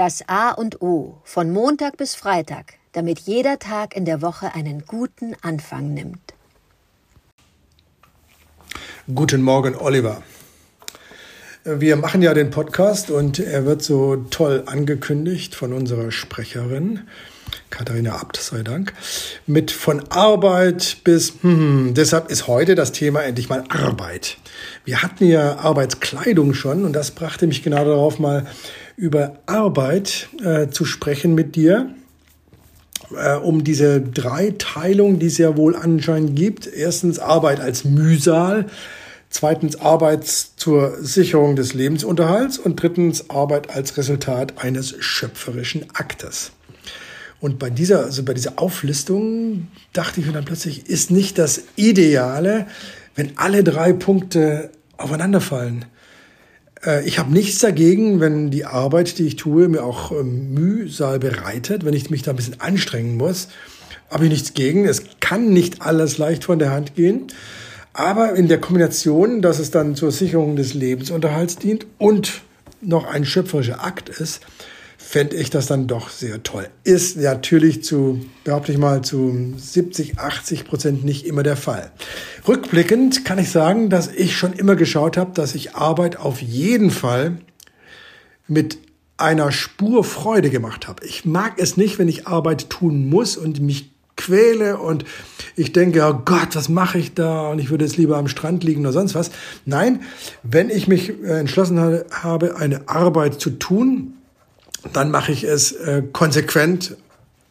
Das A und O von Montag bis Freitag, damit jeder Tag in der Woche einen guten Anfang nimmt. Guten Morgen, Oliver. Wir machen ja den Podcast und er wird so toll angekündigt von unserer Sprecherin. Katharina Abt sei Dank, mit von Arbeit bis, hm, deshalb ist heute das Thema endlich mal Arbeit. Wir hatten ja Arbeitskleidung schon und das brachte mich genau darauf, mal über Arbeit äh, zu sprechen mit dir, äh, um diese Dreiteilung, die es ja wohl anscheinend gibt. Erstens Arbeit als Mühsal, zweitens Arbeit zur Sicherung des Lebensunterhalts und drittens Arbeit als Resultat eines schöpferischen Aktes. Und bei dieser, also bei dieser Auflistung dachte ich mir dann plötzlich, ist nicht das Ideale, wenn alle drei Punkte aufeinanderfallen. Äh, ich habe nichts dagegen, wenn die Arbeit, die ich tue, mir auch ähm, Mühsal bereitet, wenn ich mich da ein bisschen anstrengen muss. Habe ich nichts gegen. Es kann nicht alles leicht von der Hand gehen. Aber in der Kombination, dass es dann zur Sicherung des Lebensunterhalts dient und noch ein schöpferischer Akt ist, fände ich das dann doch sehr toll. Ist natürlich zu, behaupte ich mal, zu 70, 80 Prozent nicht immer der Fall. Rückblickend kann ich sagen, dass ich schon immer geschaut habe, dass ich Arbeit auf jeden Fall mit einer Spur Freude gemacht habe. Ich mag es nicht, wenn ich Arbeit tun muss und mich quäle und ich denke, oh Gott, was mache ich da? Und ich würde jetzt lieber am Strand liegen oder sonst was. Nein, wenn ich mich äh, entschlossen habe, eine Arbeit zu tun, dann mache ich es äh, konsequent.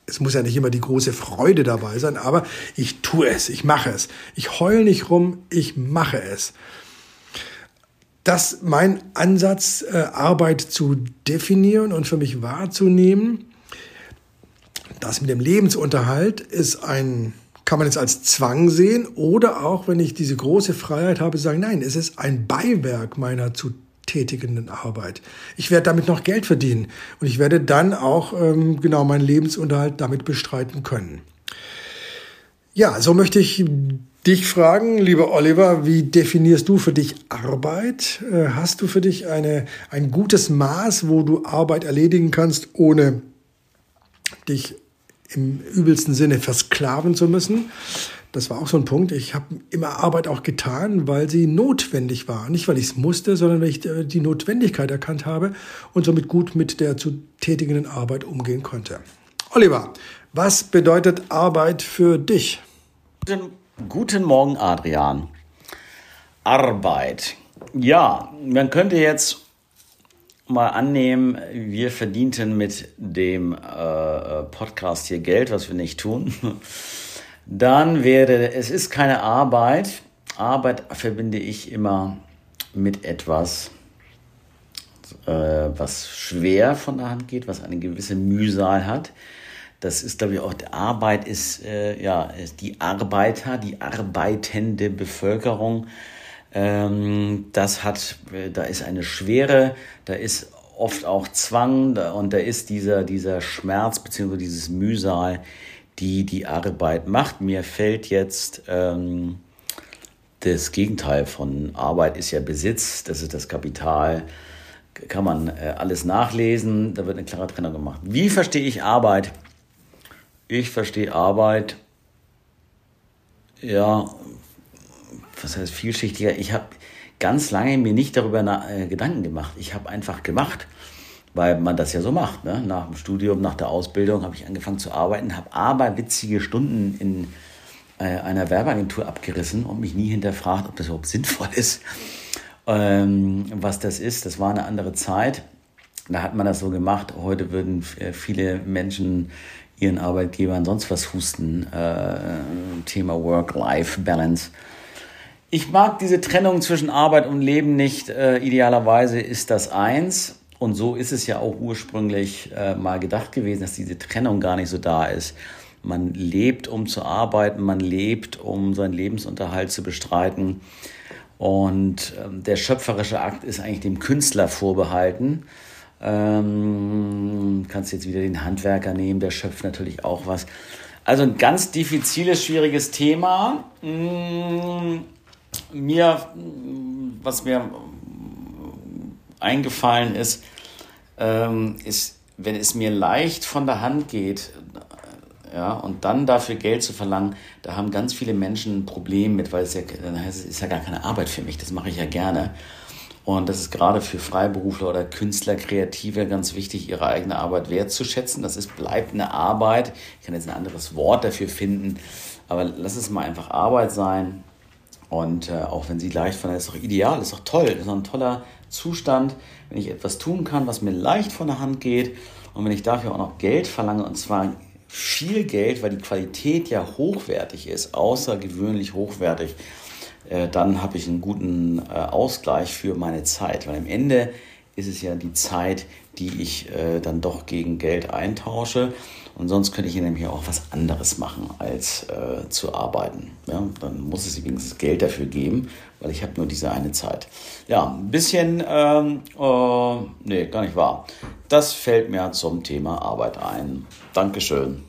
Es muss ja nicht immer die große Freude dabei sein, aber ich tue es, ich mache es. Ich heul nicht rum, ich mache es. Das mein Ansatz, äh, Arbeit zu definieren und für mich wahrzunehmen. Das mit dem Lebensunterhalt ist ein, kann man jetzt als Zwang sehen oder auch, wenn ich diese große Freiheit habe, sagen, nein, es ist ein Beiwerk meiner zu tätigenden Arbeit. Ich werde damit noch Geld verdienen und ich werde dann auch ähm, genau meinen Lebensunterhalt damit bestreiten können. Ja, so möchte ich dich fragen, lieber Oliver, wie definierst du für dich Arbeit? Äh, hast du für dich eine, ein gutes Maß, wo du Arbeit erledigen kannst, ohne dich im übelsten Sinne versklaven zu müssen? Das war auch so ein Punkt. Ich habe immer Arbeit auch getan, weil sie notwendig war. Nicht, weil ich es musste, sondern weil ich äh, die Notwendigkeit erkannt habe und somit gut mit der zu tätigenden Arbeit umgehen konnte. Oliver, was bedeutet Arbeit für dich? Guten, guten Morgen, Adrian. Arbeit. Ja, man könnte jetzt mal annehmen, wir verdienten mit dem äh, äh Podcast hier Geld, was wir nicht tun. Dann wäre, es ist keine Arbeit. Arbeit verbinde ich immer mit etwas, äh, was schwer von der Hand geht, was eine gewisse Mühsal hat. Das ist, glaube ich, auch, Arbeit ist, äh, ja, die Arbeiter, die arbeitende Bevölkerung. Ähm, das hat, äh, da ist eine Schwere, da ist oft auch Zwang da, und da ist dieser, dieser Schmerz beziehungsweise dieses Mühsal die die Arbeit macht. Mir fällt jetzt ähm, das Gegenteil von Arbeit ist ja Besitz, das ist das Kapital. Kann man äh, alles nachlesen, da wird eine klare Trennung gemacht. Wie verstehe ich Arbeit? Ich verstehe Arbeit, ja, was heißt vielschichtiger? Ich habe ganz lange mir nicht darüber äh, Gedanken gemacht. Ich habe einfach gemacht weil man das ja so macht. Ne? Nach dem Studium, nach der Ausbildung habe ich angefangen zu arbeiten, habe aber witzige Stunden in äh, einer Werbeagentur abgerissen und mich nie hinterfragt, ob das überhaupt sinnvoll ist, ähm, was das ist. Das war eine andere Zeit. Da hat man das so gemacht. Heute würden äh, viele Menschen ihren Arbeitgebern sonst was husten. Äh, Thema Work-Life-Balance. Ich mag diese Trennung zwischen Arbeit und Leben nicht. Äh, idealerweise ist das eins. Und so ist es ja auch ursprünglich äh, mal gedacht gewesen, dass diese Trennung gar nicht so da ist. Man lebt, um zu arbeiten, man lebt, um seinen Lebensunterhalt zu bestreiten. Und ähm, der schöpferische Akt ist eigentlich dem Künstler vorbehalten. Ähm, kannst jetzt wieder den Handwerker nehmen, der schöpft natürlich auch was. Also ein ganz diffiziles, schwieriges Thema. Mm, mir, was mir eingefallen ist, ähm, ist, wenn es mir leicht von der Hand geht, ja, und dann dafür Geld zu verlangen, da haben ganz viele Menschen ein Problem mit, weil es ja, dann heißt es, ist ja gar keine Arbeit für mich, das mache ich ja gerne. Und das ist gerade für Freiberufler oder Künstler, Kreative ganz wichtig, ihre eigene Arbeit wertzuschätzen. Das ist, bleibt eine Arbeit. Ich kann jetzt ein anderes Wort dafür finden, aber lass es mal einfach Arbeit sein. Und äh, auch wenn sie leicht von der ist doch ideal, ist doch toll, ist doch ein toller Zustand, wenn ich etwas tun kann, was mir leicht von der Hand geht und wenn ich dafür auch noch Geld verlange und zwar viel Geld, weil die Qualität ja hochwertig ist, außergewöhnlich hochwertig, äh, dann habe ich einen guten äh, Ausgleich für meine Zeit. Weil am Ende ist es ja die Zeit, die ich äh, dann doch gegen Geld eintausche. Und sonst könnte ich nämlich auch was anderes machen, als äh, zu arbeiten. Ja, dann muss es wenigstens Geld dafür geben, weil ich habe nur diese eine Zeit. Ja, ein bisschen, ähm, äh, nee, gar nicht wahr. Das fällt mir zum Thema Arbeit ein. Dankeschön.